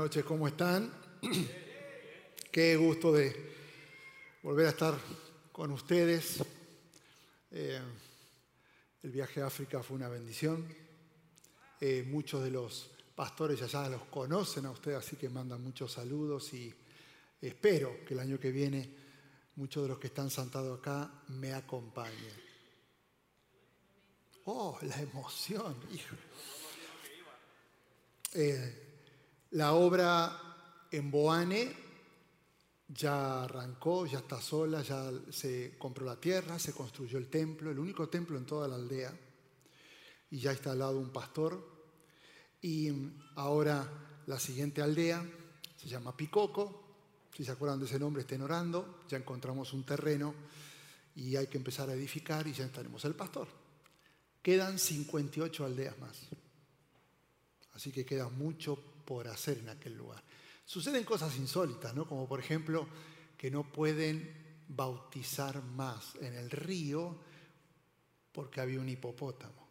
noches, ¿cómo están? Qué gusto de volver a estar con ustedes. Eh, el viaje a África fue una bendición. Eh, muchos de los pastores allá los conocen a ustedes, así que mandan muchos saludos y espero que el año que viene muchos de los que están sentados acá me acompañen. Oh, la emoción, hijo. Eh, la obra en Boane ya arrancó, ya está sola, ya se compró la tierra, se construyó el templo, el único templo en toda la aldea, y ya está al lado un pastor. Y ahora la siguiente aldea se llama Picoco, si se acuerdan de ese nombre estén orando, ya encontramos un terreno y hay que empezar a edificar y ya estaremos el pastor. Quedan 58 aldeas más. Así que queda mucho por hacer en aquel lugar. Suceden cosas insólitas, ¿no? Como por ejemplo que no pueden bautizar más en el río porque había un hipopótamo.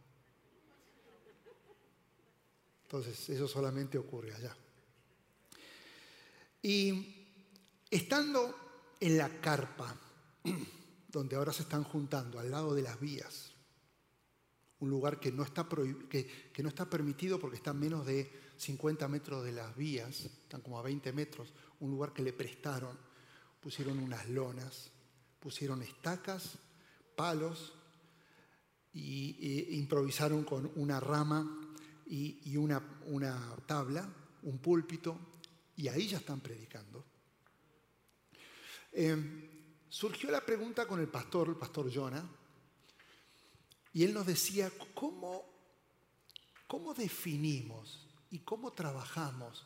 Entonces, eso solamente ocurre allá. Y estando en la carpa, donde ahora se están juntando al lado de las vías, un lugar que no está, que, que no está permitido porque está menos de 50 metros de las vías, están como a 20 metros, un lugar que le prestaron, pusieron unas lonas, pusieron estacas, palos, e improvisaron con una rama y, una, una tabla, un púlpito, y ahí ya están predicando. Eh, surgió la pregunta con el pastor, el pastor Jonah, y él nos decía, ¿cómo, cómo definimos y cómo trabajamos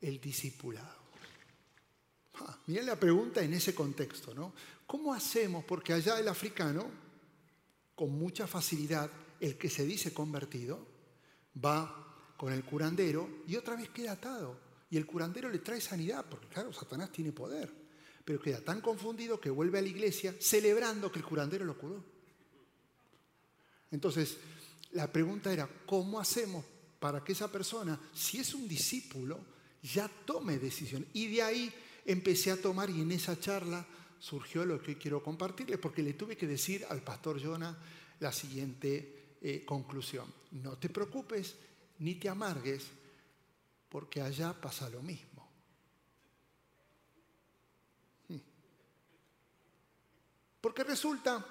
el discipulado? Ah, miren la pregunta en ese contexto, ¿no? ¿Cómo hacemos? Porque allá el africano, con mucha facilidad, el que se dice convertido, va con el curandero y otra vez queda atado. Y el curandero le trae sanidad, porque claro, Satanás tiene poder. Pero queda tan confundido que vuelve a la iglesia celebrando que el curandero lo curó. Entonces, la pregunta era, ¿cómo hacemos para que esa persona, si es un discípulo, ya tome decisión? Y de ahí empecé a tomar y en esa charla surgió lo que quiero compartirles, porque le tuve que decir al pastor Jonah la siguiente eh, conclusión. No te preocupes ni te amargues, porque allá pasa lo mismo. Hmm. Porque resulta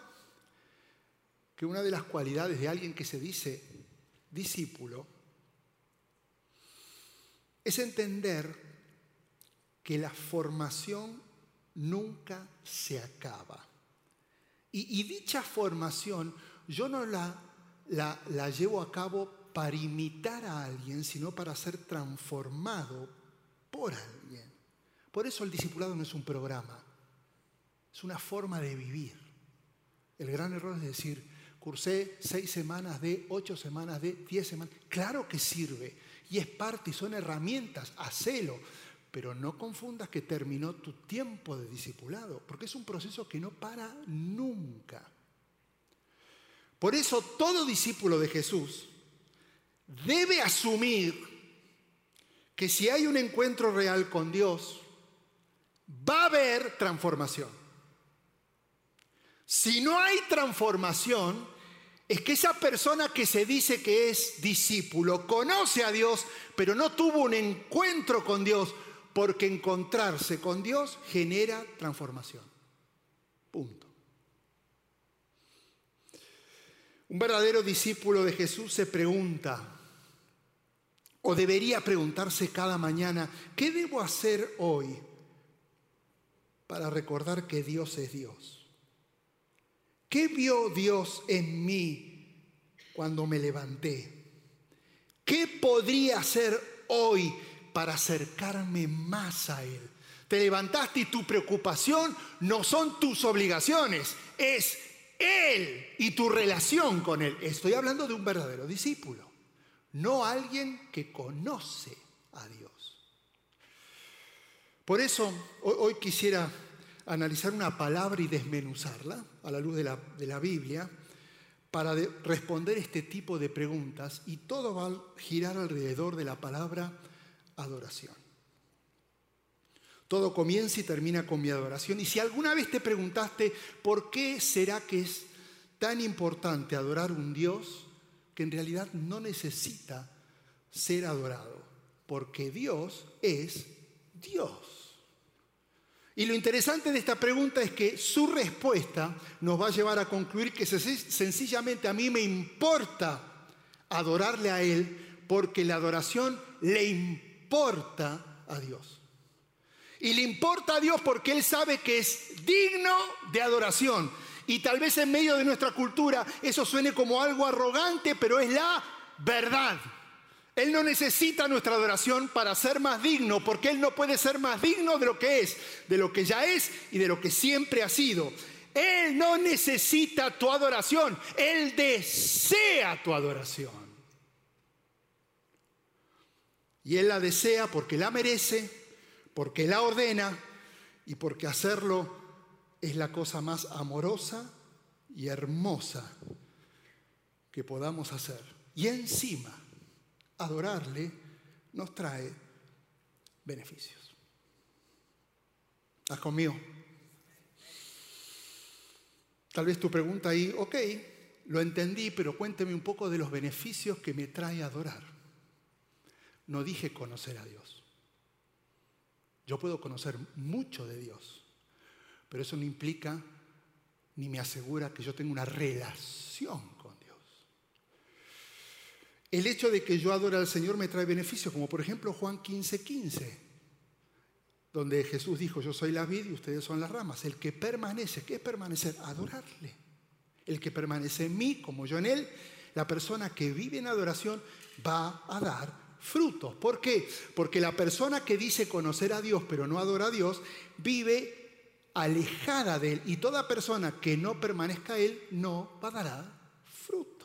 que una de las cualidades de alguien que se dice discípulo es entender que la formación nunca se acaba. Y, dicha formación yo no la, la, la llevo a cabo para imitar a alguien, sino para ser transformado por alguien. Por eso el discipulado no es un programa, es una forma de vivir. El gran error es decir, Cursé seis semanas de, ocho semanas de, diez semanas. Claro que sirve y es parte y son herramientas, hacelo. Pero no confundas que terminó tu tiempo de discipulado, porque es un proceso que no para nunca. Por eso todo discípulo de Jesús debe asumir que si hay un encuentro real con Dios, va a haber transformación. Si no hay transformación, es que esa persona que se dice que es discípulo conoce a Dios, pero no tuvo un encuentro con Dios, porque encontrarse con Dios genera transformación. Punto. Un verdadero discípulo de Jesús se pregunta, o debería preguntarse cada mañana, ¿qué debo hacer hoy para recordar que Dios es Dios? ¿Qué vio Dios en mí cuando me levanté? ¿Qué podría hacer hoy para acercarme más a Él? Te levantaste y tu preocupación no son tus obligaciones, es Él y tu relación con Él. Estoy hablando de un verdadero discípulo, no alguien que conoce a Dios. Por eso hoy quisiera analizar una palabra y desmenuzarla a la luz de la, Biblia para responder este tipo de preguntas y todo va a girar alrededor de la palabra adoración. Todo comienza y termina con mi adoración. Y si alguna vez te preguntaste por qué será que es tan importante adorar un Dios que en realidad no necesita ser adorado, porque Dios es Dios. Y lo interesante de esta pregunta es que su respuesta nos va a llevar a concluir que sencillamente a mí me importa adorarle a Él porque la adoración le importa a Dios. Y le importa a Dios porque Él sabe que es digno de adoración. Y tal vez en medio de nuestra cultura eso suene como algo arrogante, pero es la verdad. Él no necesita nuestra adoración para ser más digno, porque Él no puede ser más digno de lo que es, de lo que ya es y de lo que siempre ha sido. Él no necesita tu adoración, Él desea tu adoración. Y Él la desea porque la merece, porque la ordena y porque hacerlo es la cosa más amorosa y hermosa que podamos hacer. Y encima, adorarle nos trae beneficios. ¿Estás conmigo? Tal vez tu pregunta ahí, ok, lo entendí, pero cuénteme un poco de los beneficios que me trae adorar. No dije conocer a Dios. Yo puedo conocer mucho de Dios, pero eso no implica ni me asegura que yo tenga una relación. El hecho de que yo adore al Señor me trae beneficios, como por ejemplo Juan 15, 15, donde Jesús dijo, yo soy la vid y ustedes son las ramas. El que permanece, ¿qué es permanecer? Adorarle. El que permanece en mí, como yo en él, la persona que vive en adoración va a dar frutos. ¿Por qué? Porque la persona que dice conocer a Dios pero no adora a Dios vive alejada de Él y toda persona que no permanezca a Él no va a dar frutos.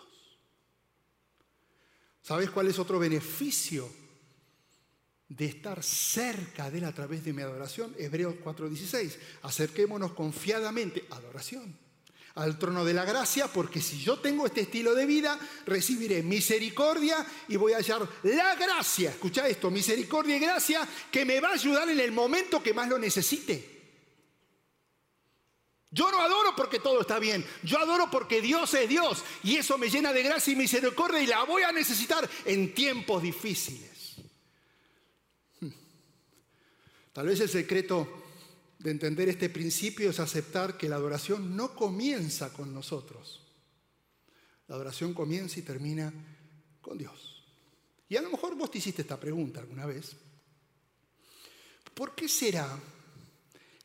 ¿Sabes cuál es otro beneficio de estar cerca de Él a través de mi adoración? Hebreos 4:16. Acerquémonos confiadamente, adoración al trono de la gracia, porque si yo tengo este estilo de vida, recibiré misericordia y voy a hallar la gracia. Escucha esto, misericordia y gracia que me va a ayudar en el momento que más lo necesite. Yo no adoro porque todo está bien, yo adoro porque Dios es Dios y eso me llena de gracia y misericordia y la voy a necesitar en tiempos difíciles. Hmm. Tal vez el secreto de entender este principio es aceptar que la adoración no comienza con nosotros. La adoración comienza y termina con Dios. Y a lo mejor vos te hiciste esta pregunta alguna vez. ¿Por qué será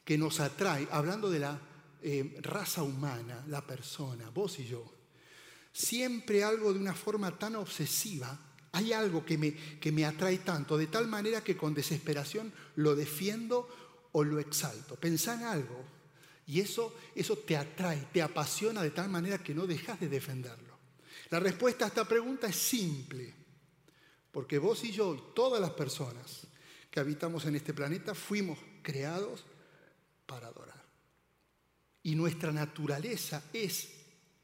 que nos atrae, hablando de la eh, raza humana, la persona, vos y yo, siempre algo de una forma tan obsesiva hay algo que me, que me, atrae tanto, de tal manera que con desesperación lo defiendo o lo exalto. Pensá en algo y eso, eso te atrae, te apasiona de tal manera que no dejas de defenderlo. La respuesta a esta pregunta es simple, porque vos y yo y todas las personas que habitamos en este planeta fuimos creados para adorar. Y nuestra naturaleza es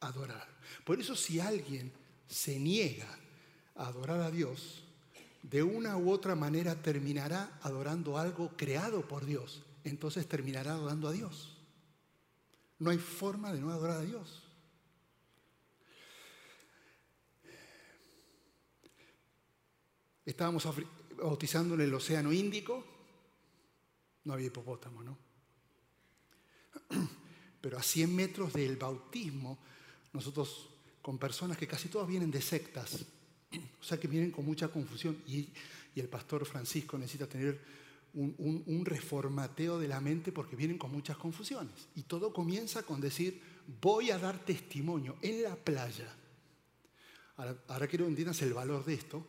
adorar. Por eso si alguien se niega a adorar a Dios, de una u otra manera terminará adorando algo creado por Dios. Entonces terminará adorando a Dios. No hay forma de no adorar a Dios. Estábamos bautizando en el Océano Índico. No había hipopótamo, ¿no? Pero a 100 metros del bautismo, nosotros con personas que casi todas vienen de sectas, o sea que vienen con mucha confusión y, el pastor Francisco necesita tener un, reformateo de la mente porque vienen con muchas confusiones. Y todo comienza con decir, voy a dar testimonio en la playa. Ahora, ahora quiero que entiendas el valor de esto.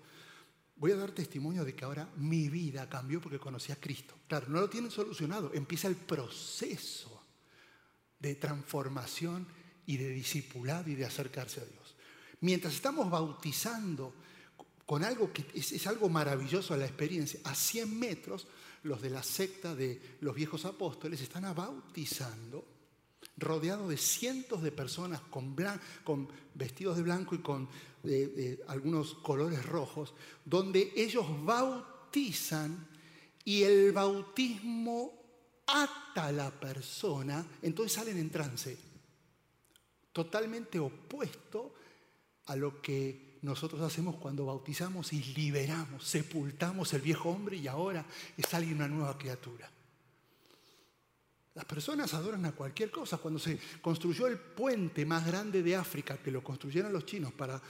Voy a dar testimonio de que ahora mi vida cambió porque conocí a Cristo. Claro, no lo tienen solucionado. Empieza el proceso de transformación y de discipulado y de acercarse a Dios. Mientras estamos bautizando con algo que es, algo maravilloso la experiencia, a 100 metros, los de la secta de los viejos apóstoles están bautizando, rodeados de cientos de personas con, con vestidos de blanco y con algunos colores rojos, donde ellos bautizan y el bautismo ata la persona, entonces salen en trance. Totalmente opuesto a lo que nosotros hacemos cuando bautizamos y liberamos, sepultamos el viejo hombre y ahora sale una nueva criatura. Las personas adoran a cualquier cosa. Cuando se construyó el puente más grande de África, que lo construyeron los chinos para,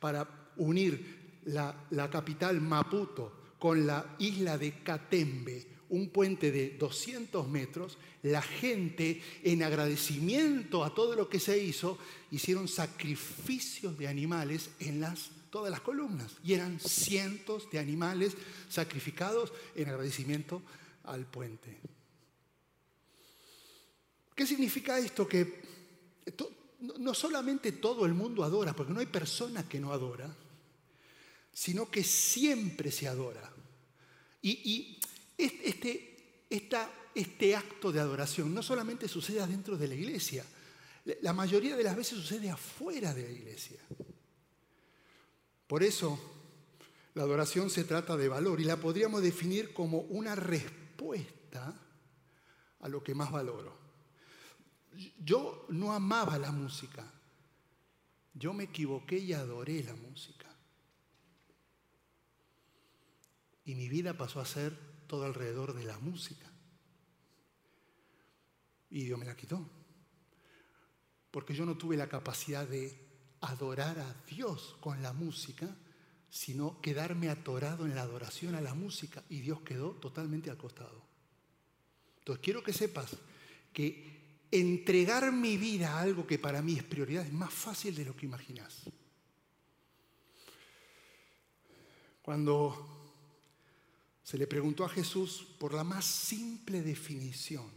para unir la, la capital Maputo con la isla de Catembe, un puente de 200 metros, la gente, en agradecimiento a todo lo que se hizo, hicieron sacrificios de animales en las, todas las columnas. Y eran cientos de animales sacrificados en agradecimiento al puente. ¿Qué significa esto? Que no solamente todo el mundo adora, porque no hay persona que no adora, sino que siempre se adora. Y, este, este acto de adoración no solamente sucede adentro de la iglesia, la mayoría de las veces sucede afuera de la iglesia. Por eso, la adoración se trata de valor y la podríamos definir como una respuesta a lo que más valoro. Yo no amaba la música, yo me equivoqué y adoré la música. Y mi vida pasó a ser todo alrededor de la música. Y Dios me la quitó. Porque yo no tuve la capacidad de adorar a Dios con la música, sino quedarme atorado en la adoración a la música. Y Dios quedó totalmente al costado. Entonces quiero que sepas que entregar mi vida a algo que para mí es prioridad es más fácil de lo que imaginas. Cuando se le preguntó a Jesús por la más simple definición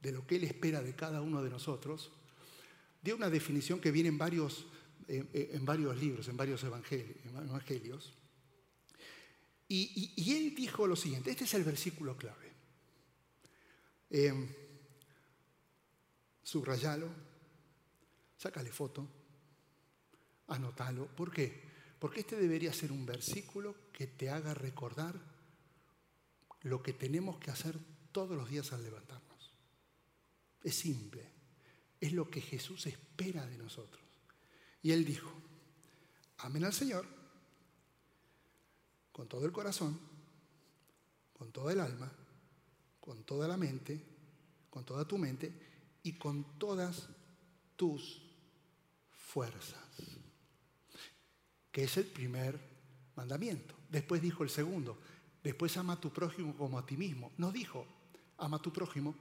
de lo que Él espera de cada uno de nosotros, dio una definición que viene en varios, en varios libros, en varios evangelios. Y, Él dijo lo siguiente, este es el versículo clave. Eh, subrayalo, sácale foto, anótalo. ¿Por qué? Porque este debería ser un versículo que te haga recordar lo que tenemos que hacer todos los días al levantarnos. Es simple, es lo que Jesús espera de nosotros. Y él dijo, amen al Señor con todo el corazón, con toda el alma, con toda la mente, con toda tu mente y con todas tus fuerzas, que es el primer mandamiento. Después dijo el segundo, Después ama a tu prójimo como a ti mismo. No dijo, ama a tu prójimo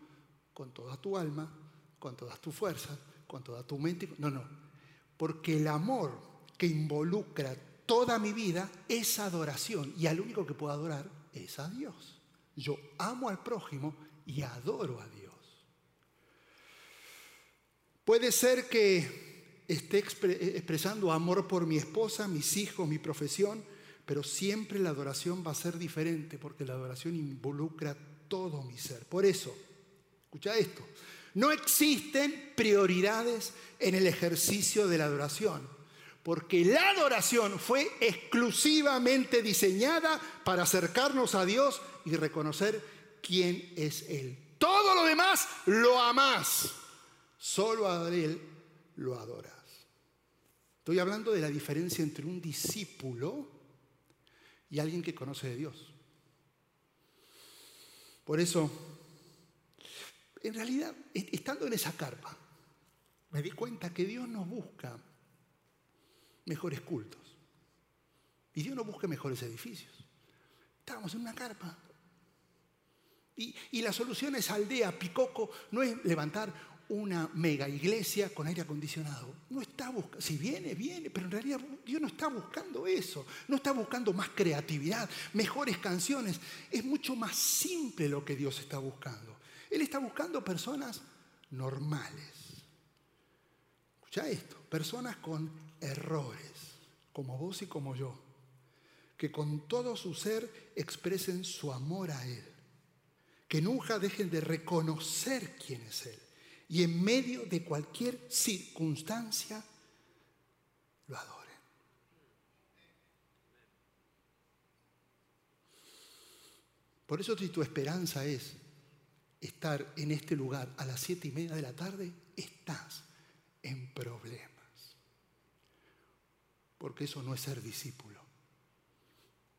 con toda tu alma, con todas tus fuerzas, con toda tu mente. No, no. Porque el amor que involucra toda mi vida es adoración. Y al único que puedo adorar es a Dios. Yo amo al prójimo y adoro a Dios. Puede ser que esté expresando amor por mi esposa, mis hijos, mi profesión, pero siempre la adoración va a ser diferente porque la adoración involucra todo mi ser. Por eso, escucha esto, no existen prioridades en el ejercicio de la adoración, porque la adoración fue exclusivamente diseñada para acercarnos a Dios y reconocer quién es Él. Todo lo demás lo amás, solo a Él lo adoras. Estoy hablando de la diferencia entre un discípulo y alguien que conoce de Dios. Por eso, en realidad, estando en esa carpa, me di cuenta que Dios nos busca mejores cultos. Y Dios no busca mejores edificios. Estábamos en una carpa. Y, y la solución es aldea, picoco, no es levantar una mega iglesia con aire acondicionado. No está si viene, viene, pero en realidad Dios no está buscando eso. No está buscando más creatividad, mejores canciones. Es mucho más simple lo que Dios está buscando. Él está buscando personas normales. Escucha esto, personas con errores, como vos y como yo, que con todo su ser expresen su amor a Él, que nunca dejen de reconocer quién es Él y en medio de cualquier circunstancia lo adoren. Por eso si tu esperanza es estar en este lugar a las siete y media de la tarde, estás en problemas. Porque eso no es ser discípulo.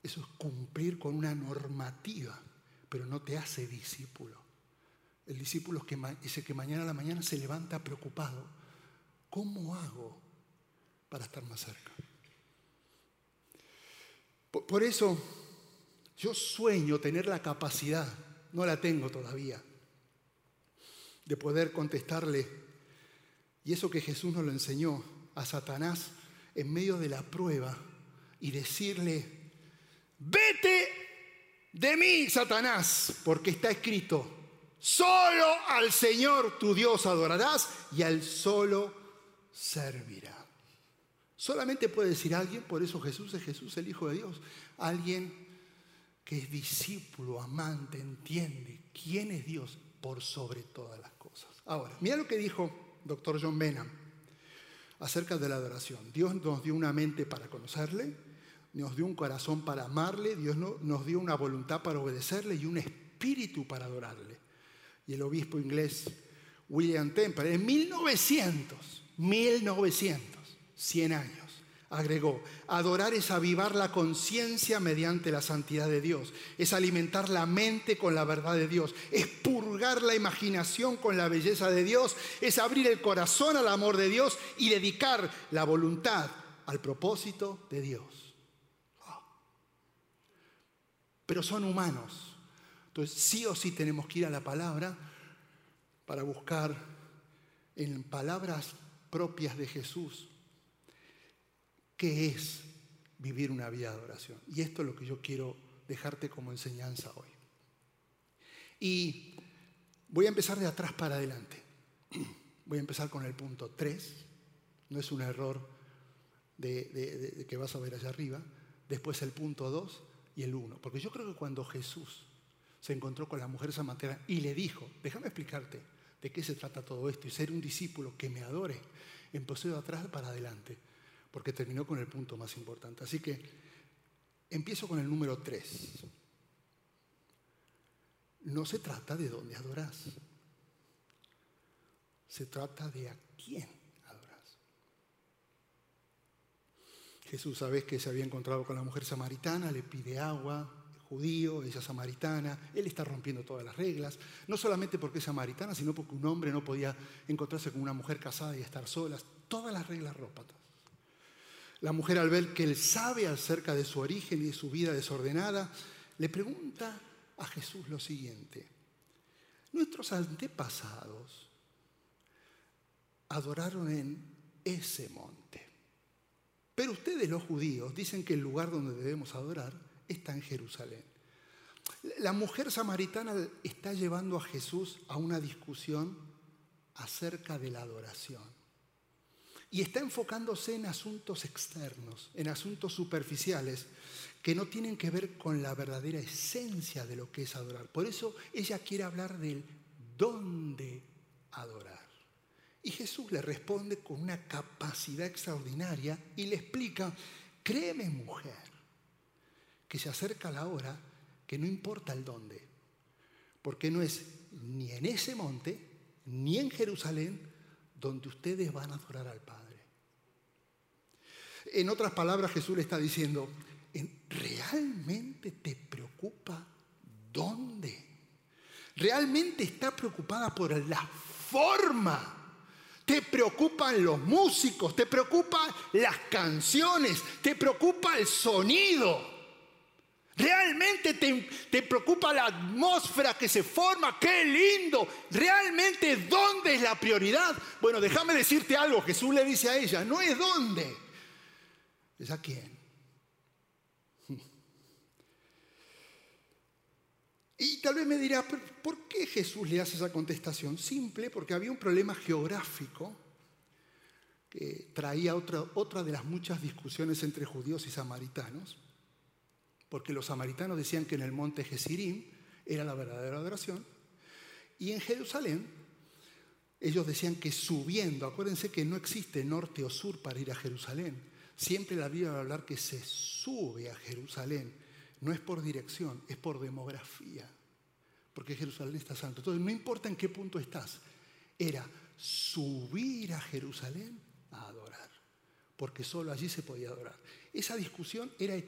Eso es cumplir con una normativa, pero no te hace discípulo. El discípulo que, ese que mañana a la mañana se levanta preocupado. ¿Cómo hago para estar más cerca? Por eso yo sueño tener la capacidad, no la tengo todavía, de poder contestarle. Y eso que Jesús nos lo enseñó a Satanás en medio de la prueba y decirle, vete de mí, Satanás, porque está escrito, solo al Señor tu Dios adorarás y al solo servirá. Solamente puede decir alguien, por eso Jesús es Jesús, el Hijo de Dios, alguien que es discípulo, amante, entiende quién es Dios por sobre todas las cosas. Ahora, mira lo que dijo doctor John Benham acerca de la adoración. Dios nos dio una mente para conocerle, nos dio un corazón para amarle, Dios nos dio una voluntad para obedecerle y un espíritu para adorarle. Y el obispo inglés William Temple, en 1900, 1900, 100 años, agregó, adorar es avivar la conciencia mediante la santidad de Dios, es alimentar la mente con la verdad de Dios, es purgar la imaginación con la belleza de Dios, es abrir el corazón al amor de Dios y dedicar la voluntad al propósito de Dios. Pero son humanos, entonces sí o sí tenemos que ir a la palabra para buscar en palabras propias de Jesús qué es vivir una vida de oración. Y esto es lo que yo quiero dejarte como enseñanza hoy. Y voy a empezar de atrás para adelante. Voy a empezar con el punto 3. No es un error de, que vas a ver allá arriba. Después el punto 2 y el 1. Porque yo creo que cuando Jesús se encontró con la mujer samaritana y le dijo, déjame explicarte de qué se trata todo esto y ser un discípulo que me adore, empezó de atrás para adelante porque terminó con el punto más importante. Así que empiezo con el número 3. No se trata de dónde adoras, se trata de a quién adoras. Jesús, sabes que se había encontrado con la mujer samaritana, le pide agua, judío, ella samaritana, él está rompiendo todas las reglas, no solamente porque es samaritana, sino porque un hombre no podía encontrarse con una mujer casada y estar solas, todas las reglas rópatas. La mujer al ver que él sabe acerca de su origen y de su vida desordenada, le pregunta a Jesús lo siguiente. Nuestros antepasados adoraron en ese monte. Pero ustedes los judíos dicen que el lugar donde debemos adorar está en Jerusalén. La mujer samaritana está llevando a Jesús a una discusión acerca de la adoración y está enfocándose en asuntos externos, en asuntos superficiales, que no tienen que ver con la verdadera esencia de lo que es adorar. Por eso ella quiere hablar del dónde adorar. Y Jesús le responde con una capacidad extraordinaria y le explica, créeme mujer, que se acerca la hora que no importa el dónde, porque no es ni en ese monte, ni en Jerusalén, donde ustedes van a adorar al Padre. En otras palabras, Jesús le está diciendo, ¿realmente te preocupa dónde? ¿Realmente está preocupada por la forma? Te preocupan los músicos, te preocupan las canciones, te preocupa el sonido. Realmente te, te, preocupa la atmósfera que se forma, qué lindo. Realmente, ¿dónde es la prioridad? Bueno, déjame decirte algo, Jesús le dice a ella, no es dónde, ¿Es a quién? Y tal vez me dirá, ¿por qué Jesús le hace esa contestación? Simple, porque había un problema geográfico que traía otra, otra de las muchas discusiones entre judíos y samaritanos, porque los samaritanos decían que en el monte Gesirim era la verdadera adoración, y en Jerusalén ellos decían que subiendo, acuérdense que no existe norte o sur para ir a Jerusalén, Siempre la Biblia va a hablar que se sube a Jerusalén, no es por dirección, es por demografía, porque Jerusalén está santo. Entonces, no importa en qué punto estás, era subir a Jerusalén a adorar, porque solo allí se podía adorar. Esa discusión era,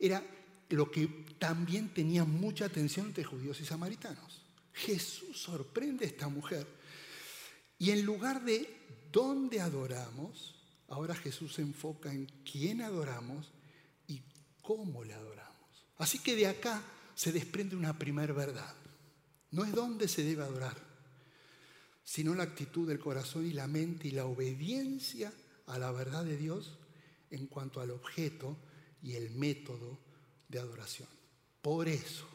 era lo que también tenía mucha atención entre judíos y samaritanos. Jesús sorprende a esta mujer y en lugar de dónde adoramos, ahora Jesús se enfoca en quién adoramos y cómo le adoramos. Así que de acá se desprende una primera verdad. No es dónde se debe adorar, sino la actitud del corazón y la mente y la obediencia a la verdad de Dios en cuanto al objeto y el método de adoración. Por eso,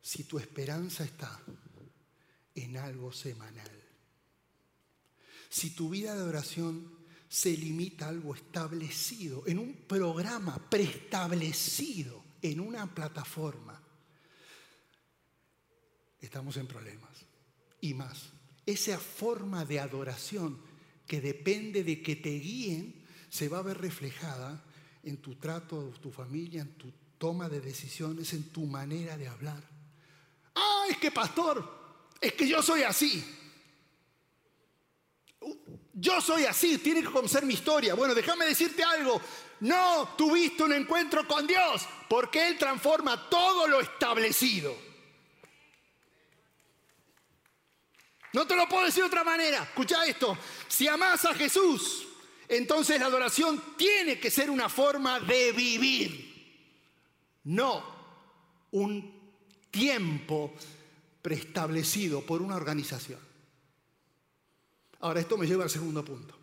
si tu esperanza está en algo semanal, si tu vida de adoración se limita a algo establecido, en un programa preestablecido, en una plataforma, estamos en problemas. Y más, esa forma de adoración que depende de que te guíen, se va a ver reflejada en tu trato, en tu familia, en tu toma de decisiones, en tu manera de hablar. Ah, es que pastor, es que yo soy así. Yo soy así, tiene que conocer mi historia. Bueno, déjame decirte algo. No tuviste un encuentro con Dios porque Él transforma todo lo establecido. No te lo puedo decir de otra manera. Escucha esto. Si amas a Jesús, entonces la adoración tiene que ser una forma de vivir, no un tiempo preestablecido por una organización. Ahora, esto me lleva al segundo punto.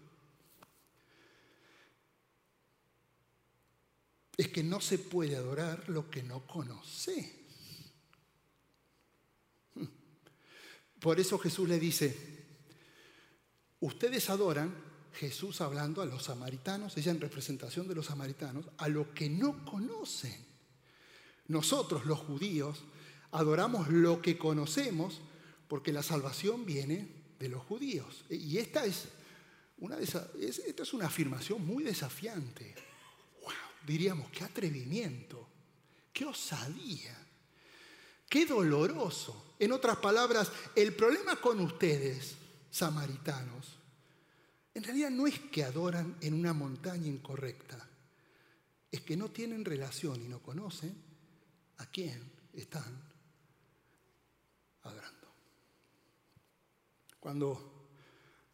Es que no se puede adorar lo que no conoce. Por eso Jesús le dice, ustedes adoran, Jesús hablando a los samaritanos, ella en representación de los samaritanos, a lo que no conocen. Nosotros los judíos adoramos lo que conocemos porque la salvación viene de los judíos. Y esta es una, esta es una afirmación muy desafiante. Wow, diríamos, qué atrevimiento, qué osadía, qué doloroso. En otras palabras, el problema con ustedes, samaritanos, en realidad no es que adoran en una montaña incorrecta, es que no tienen relación y no conocen a quién están adorando. Cuando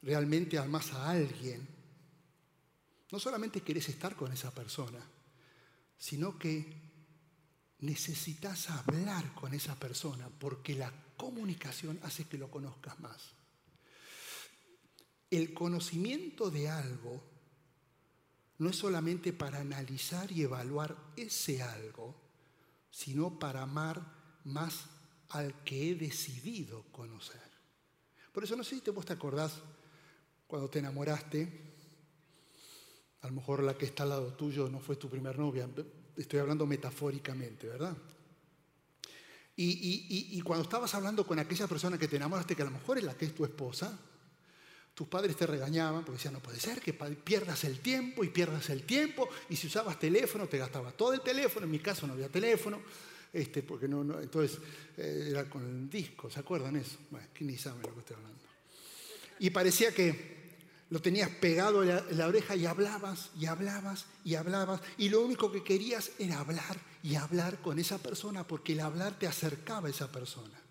realmente amas a alguien, no solamente quieres estar con esa persona, sino que necesitas hablar con esa persona porque la comunicación hace que lo conozcas más. El conocimiento de algo no es solamente para analizar y evaluar ese algo, sino para amar más al que he decidido conocer. Por eso no sé si vos te acordás cuando te enamoraste, a lo mejor la que está al lado tuyo no fue tu primer novia, estoy hablando metafóricamente, ¿verdad? Y, y, cuando estabas hablando con aquella persona que te enamoraste, que a lo mejor es la que es tu esposa, tus padres te regañaban porque decían, no puede ser que pierdas el tiempo y pierdas el tiempo, y si usabas teléfono, te gastabas todo el teléfono, en mi caso no había teléfono, este, porque no, entonces eh, era con el disco, ¿se acuerdan eso? Bueno, que ni sabe lo que estoy hablando. Y parecía que lo tenías pegado en la, oreja y hablabas y hablabas y hablabas y lo único que querías era hablar y hablar con esa persona porque el hablar te acercaba a esa persona.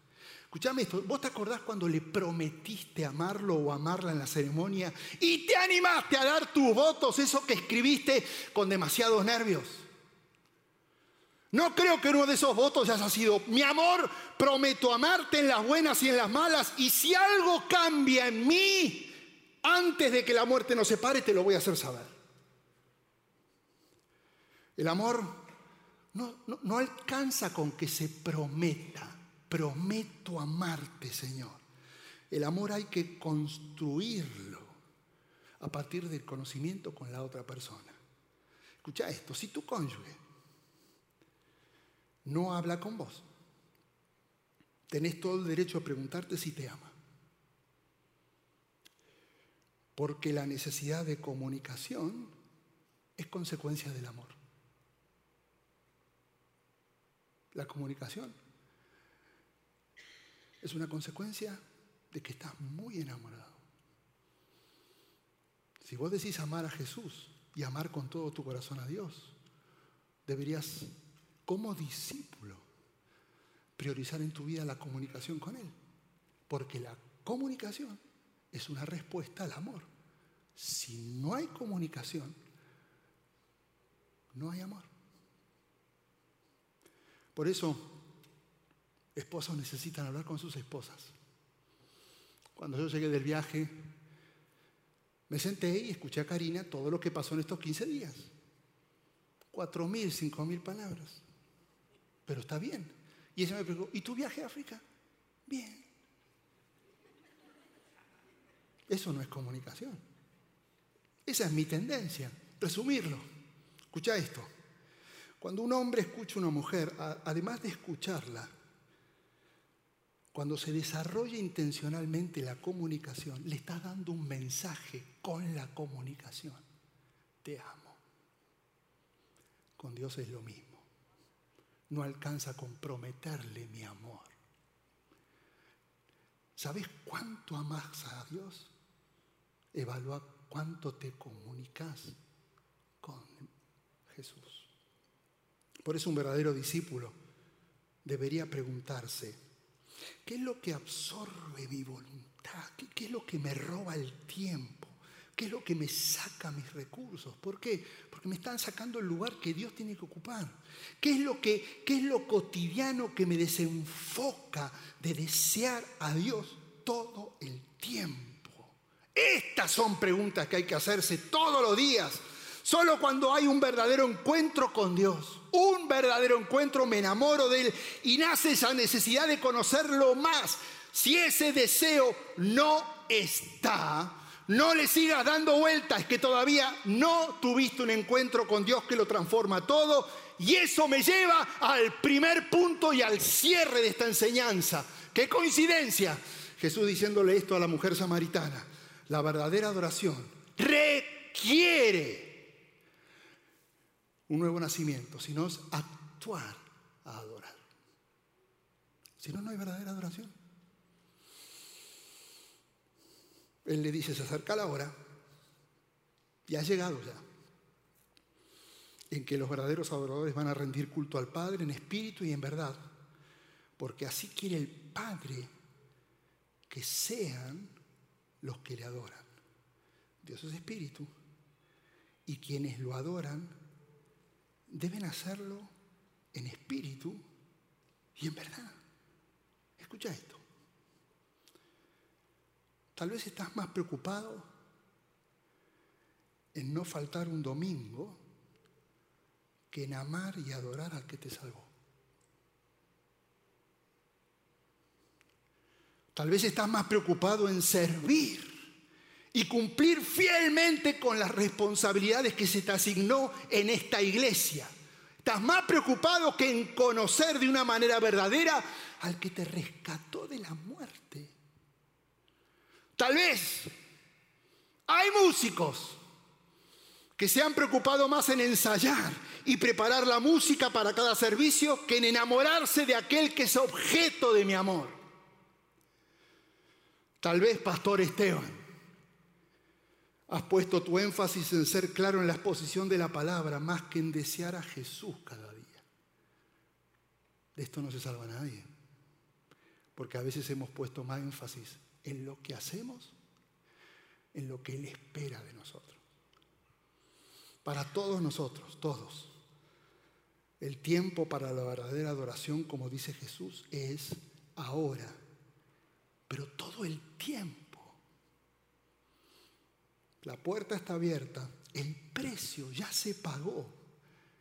Escuchame esto, ¿vos te acordás cuando le prometiste amarlo o amarla en la ceremonia y te animaste a dar tus votos, eso que escribiste con demasiados nervios? No creo que uno de esos votos haya sido, mi amor, prometo amarte en las buenas y en las malas, y si algo cambia en mí, antes de que la muerte nos separe, te lo voy a hacer saber. El amor no, no alcanza con que se prometa, prometo amarte, Señor. El amor hay que construirlo a partir del conocimiento con la otra persona. Escucha esto, si tu cónyuge no habla con vos. Tenés todo el derecho a preguntarte si te ama. Porque la necesidad de comunicación es consecuencia del amor. La comunicación es una consecuencia de que estás muy enamorado. Si vos decís amar a Jesús y amar con todo tu corazón a Dios, deberías, como discípulo, priorizar en tu vida la comunicación con Él. Porque la comunicación es una respuesta al amor. Si no hay comunicación, no hay amor. Por eso, esposos necesitan hablar con sus esposas. Cuando yo llegué del viaje, me senté y escuché a Karina todo lo que pasó en estos 15 días. Cuatro mil, cinco mil palabras. Pero está bien. Y ella me preguntó, ¿y tu viaje a África? Bien. Eso no es comunicación. Esa es mi tendencia, resumirlo. Escucha esto. Cuando un hombre escucha a una mujer, además de escucharla, cuando se desarrolla intencionalmente la comunicación, le estás dando un mensaje con la comunicación. Te amo. Con Dios es lo mismo. No alcanza a comprometerle mi amor. ¿Sabes cuánto amas a Dios? Evalúa cuánto te comunicas con Jesús. Por eso un verdadero discípulo debería preguntarse, ¿Qué es lo que absorbe mi voluntad? ¿Qué, es lo que me roba el tiempo? ¿Qué es lo que me saca mis recursos? ¿Por qué? Porque me están sacando el lugar que Dios tiene que ocupar. ¿Qué es lo, que, qué es lo cotidiano que me desenfoca de desear a Dios todo el tiempo? Estas son preguntas que hay que hacerse todos los días Solo cuando hay un verdadero encuentro con Dios, un verdadero encuentro, me enamoro de Él y nace esa necesidad de conocerlo más. Si ese deseo no está, no le sigas dando vueltas, que todavía no tuviste un encuentro con Dios que lo transforma todo. Y eso me lleva al primer punto y al cierre de esta enseñanza. ¡Qué coincidencia! Jesús diciéndole esto a la mujer samaritana. La verdadera adoración requiere un nuevo nacimiento, sino es actuar a adorar. Si no, no hay verdadera adoración. Él le dice, se acerca la hora, y ha llegado ya, en que los verdaderos adoradores van a rendir culto al Padre en espíritu y en verdad, porque así quiere el Padre que sean los que le adoran. Dios es espíritu, y quienes lo adoran deben hacerlo en espíritu y en verdad. Escucha esto. Tal vez estás más preocupado en no faltar un domingo que en amar y adorar al que te salvó. Tal vez estás más preocupado en servir y cumplir fielmente con las responsabilidades que se te asignó en esta iglesia. Estás más preocupado que en conocer de una manera verdadera al que te rescató de la muerte. Tal vez hay músicos que se han preocupado más en ensayar y preparar la música para cada servicio que en enamorarse de aquel que es objeto de mi amor. Tal vez, Pastor Esteban, Has puesto tu énfasis en ser claro en la exposición de la palabra más que en desear a Jesús cada día. De esto no se salva nadie. Porque a veces hemos puesto más énfasis en lo que hacemos, en lo que Él espera de nosotros. Para todos nosotros, todos, el tiempo para la verdadera adoración, como dice Jesús, es ahora. Pero todo el tiempo la puerta está abierta, el precio ya se pagó.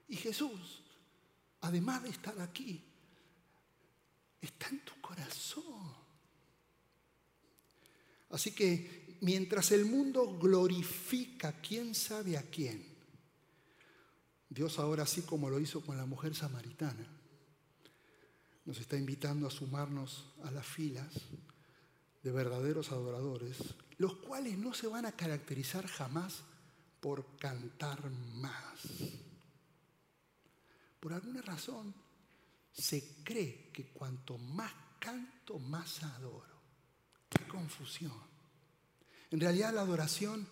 Y Jesús, además de estar aquí, está en tu corazón. Así que mientras el mundo glorifica quién sabe a quién, Dios ahora así como lo hizo con la mujer samaritana, nos está invitando a sumarnos a las filas de verdaderos adoradores los cuales no se van a caracterizar jamás por cantar más. Por alguna razón se cree que cuanto más canto, más adoro. Qué confusión. En realidad la adoración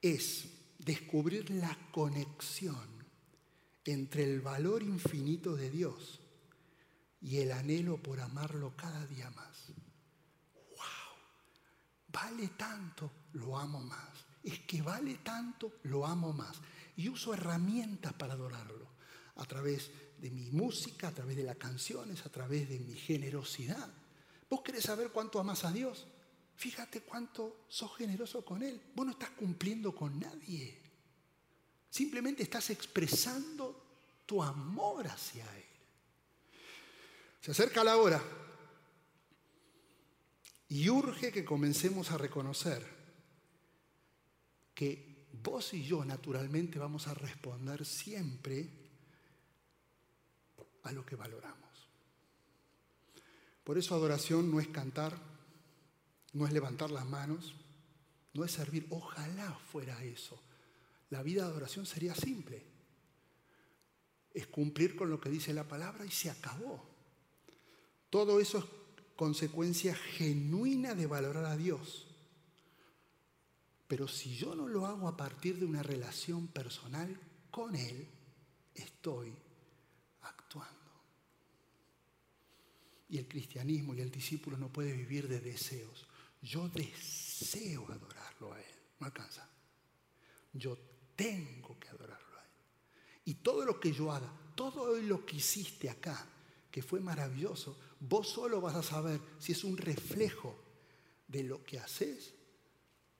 es descubrir la conexión entre el valor infinito de Dios y el anhelo por amarlo cada día más. Vale tanto, lo amo más. Es que vale tanto, lo amo más. Y uso herramientas para adorarlo. A través de mi música, a través de las canciones, a través de mi generosidad. ¿Vos querés saber cuánto amas a Dios? Fíjate cuánto sos generoso con Él. Vos no estás cumpliendo con nadie. Simplemente estás expresando tu amor hacia Él. Se acerca la hora y urge que comencemos a reconocer que vos y yo naturalmente vamos a responder siempre a lo que valoramos. Por eso adoración no es cantar, no es levantar las manos, no es servir. Ojalá fuera eso. La vida de adoración sería simple. Es cumplir con lo que dice la palabra y se acabó. Todo eso es consecuencia genuina de valorar a Dios. Pero si yo no lo hago a partir de una relación personal con Él, estoy actuando. Y el cristianismo y el discípulo no puede vivir de deseos. Yo deseo adorarlo a Él. No alcanza. Yo tengo que adorarlo a Él. Y todo lo que yo haga, todo lo que hiciste acá, que fue maravilloso, vos solo vas a saber si es un reflejo de lo que haces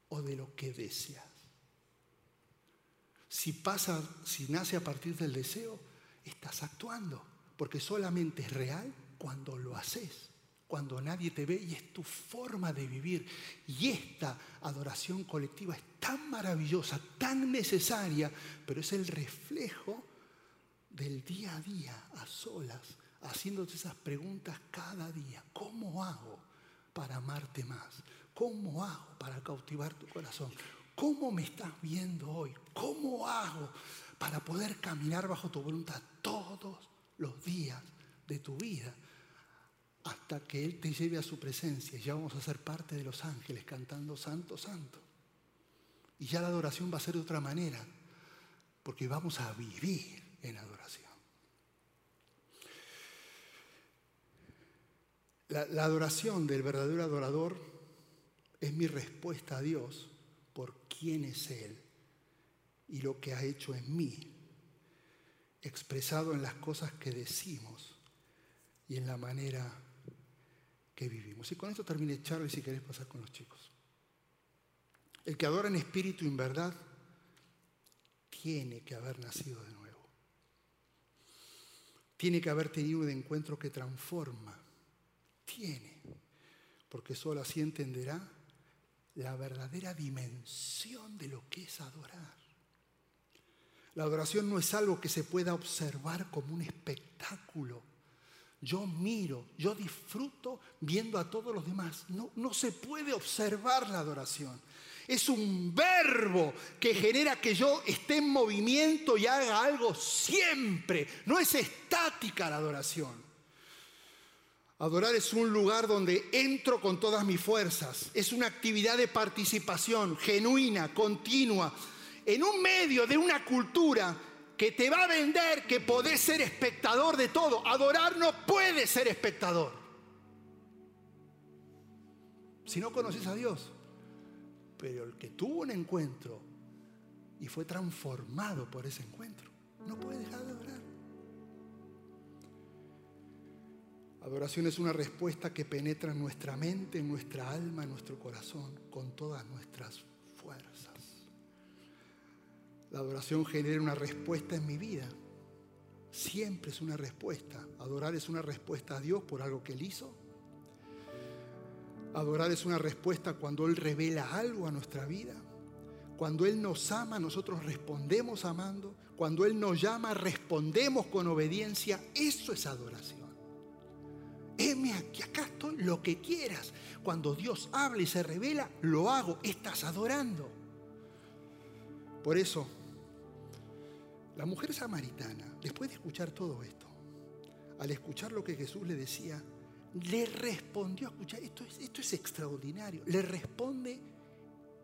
o de lo que deseas. Si pasa, si nace a partir del deseo, estás actuando, porque solamente es real cuando lo haces, cuando nadie te ve y es tu forma de vivir. Y esta adoración colectiva es tan maravillosa, tan necesaria, pero es el reflejo del día a día, a solas, haciéndote esas preguntas cada día. ¿Cómo hago para amarte más? ¿Cómo hago para cautivar tu corazón? ¿Cómo me estás viendo hoy? ¿Cómo hago para poder caminar bajo tu voluntad todos los días de tu vida? Hasta que Él te lleve a su presencia. Ya vamos a ser parte de los ángeles cantando Santo, Santo. Y ya la adoración va a ser de otra manera. Porque vamos a vivir en adoración. La, adoración del verdadero adorador es mi respuesta a Dios por quién es Él y lo que ha hecho en mí, expresado en las cosas que decimos y en la manera que vivimos. Y con esto termine Charlie si querés pasar con los chicos. El que adora en espíritu y en verdad tiene que haber nacido de nuevo. Tiene que haber tenido un encuentro que transforma tiene, porque solo así entenderá la verdadera dimensión de lo que es adorar. La adoración no es algo que se pueda observar como un espectáculo. Yo miro, yo disfruto viendo a todos los demás. No, no se puede observar la adoración. Es un verbo que genera que yo esté en movimiento y haga algo siempre. No es estática la adoración. Adorar es un lugar donde entro con todas mis fuerzas. Es una actividad de participación genuina, continua, en un medio de una cultura que te va a vender que podés ser espectador de todo. Adorar no puede ser espectador. Si no conoces a Dios. Pero el que tuvo un encuentro y fue transformado por ese encuentro, no puede dejar de adorar. Adoración es una respuesta que penetra en nuestra mente, en nuestra alma, en nuestro corazón, con todas nuestras fuerzas. La adoración genera una respuesta en mi vida. Siempre es una respuesta. Adorar es una respuesta a Dios por algo que Él hizo. Adorar es una respuesta cuando Él revela algo a nuestra vida. Cuando Él nos ama, nosotros respondemos amando. Cuando Él nos llama, respondemos con obediencia. Eso es adoración. Heme aquí, acá estoy, lo que quieras. Cuando Dios habla y se revela, lo hago, estás adorando. Por eso, la mujer samaritana, después de escuchar todo esto, al escuchar lo que Jesús le decía, le respondió, escucha, esto es, esto es extraordinario, le responde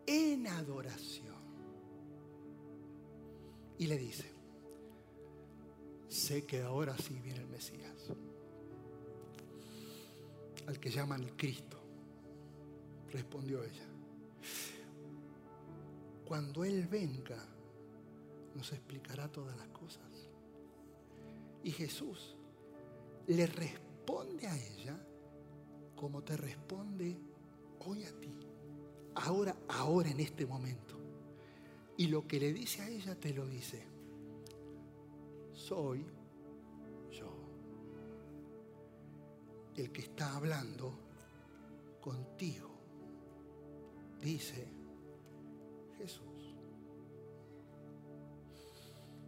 en adoración. Y le dice, sé que ahora sí viene el Mesías, que llaman Cristo, respondió ella. Cuando Él venga, nos explicará todas las cosas. Y Jesús le responde a ella como te responde hoy a ti, ahora, ahora en este momento. Y lo que le dice a ella te lo dice. Soy El que está hablando contigo. Dice Jesús.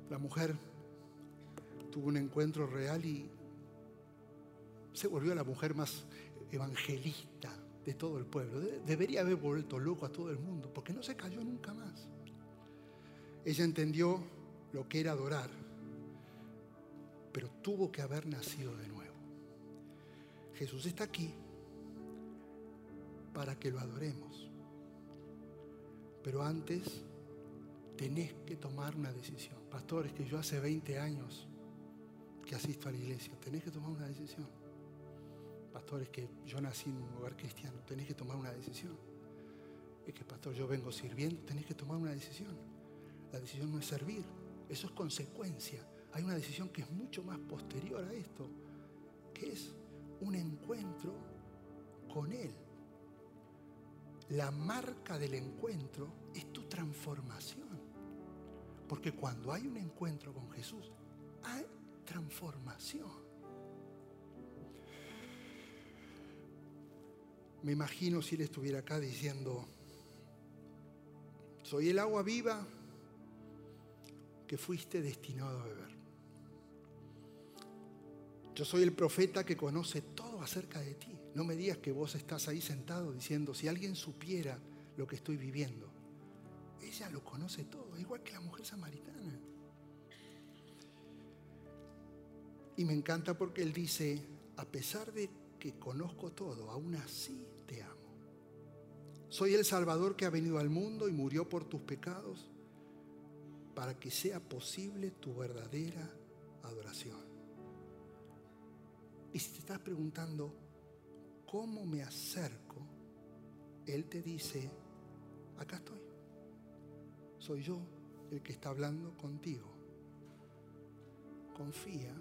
La mujer tuvo un encuentro real y se volvió la mujer más evangelista de todo el pueblo. Debería haber vuelto loco a todo el mundo, porque no se cayó nunca más. Ella entendió lo que era adorar, pero tuvo que haber nacido de nuevo. Jesús está aquí para que lo adoremos. Pero antes tenés que tomar una decisión. Pastores, que yo hace 20 años que asisto a la iglesia, tenés que tomar una decisión. Pastores, que yo nací en un hogar cristiano, tenés que tomar una decisión. Es que, pastor, yo vengo sirviendo, tenés que tomar una decisión. La decisión no es servir, eso es consecuencia. Hay una decisión que es mucho más posterior a esto, que es un encuentro con Él. La marca del encuentro es tu transformación. Porque cuando hay un encuentro con Jesús, hay transformación. Me imagino si él estuviera acá diciendo, soy el agua viva que fuiste destinado a beber. Yo soy el profeta que conoce todo acerca de ti. No me digas que vos estás ahí sentado diciendo, si alguien supiera lo que estoy viviendo, ella lo conoce todo, igual que la mujer samaritana. Y me encanta porque él dice, a pesar de que conozco todo, aún así te amo. Soy el Salvador que ha venido al mundo y murió por tus pecados para que sea posible tu verdadera adoración. Y si te estás preguntando, ¿cómo me acerco? Él te dice, acá estoy. Soy yo el que está hablando contigo. Confía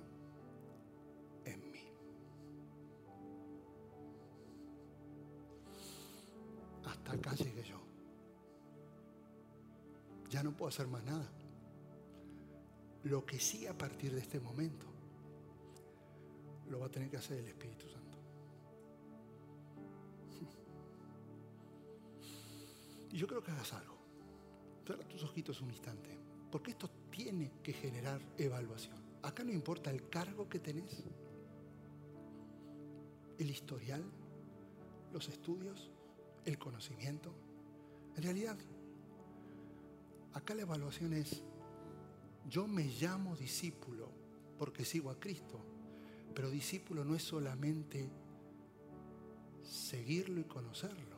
en mí. Hasta acá llegué yo. Ya no puedo hacer más nada. Lo que sí a partir de este momento lo va a tener que hacer el Espíritu Santo. Y yo creo que hagas algo. Cierra tus ojitos un instante. Porque esto tiene que generar evaluación. Acá no importa el cargo que tenés, el historial, los estudios, el conocimiento. En realidad, acá la evaluación es, yo me llamo discípulo porque sigo a Cristo, pero discípulo no es solamente seguirlo y conocerlo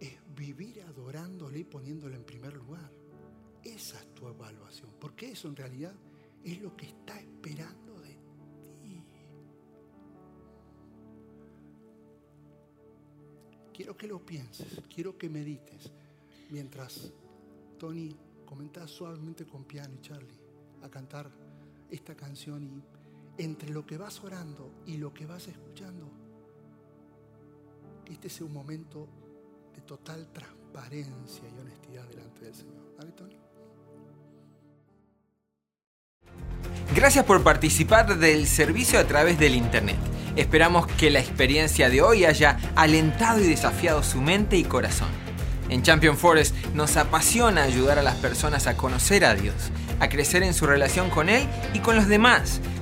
es vivir adorándole y poniéndolo en primer lugar. Esa es tu evaluación, porque eso en realidad es lo que está esperando de ti. Quiero que lo pienses, quiero que medites, mientras Tony comenta suavemente con piano y Charlie a cantar esta canción y entre lo que vas orando y lo que vas escuchando, este sea un momento total transparencia y honestidad delante del Señor. Gracias por participar del servicio a través del Internet. Esperamos que la experiencia de hoy haya alentado y desafiado su mente y corazón. En Champion Forest nos apasiona ayudar a las personas a conocer a Dios, a crecer en su relación con Él y con los demás,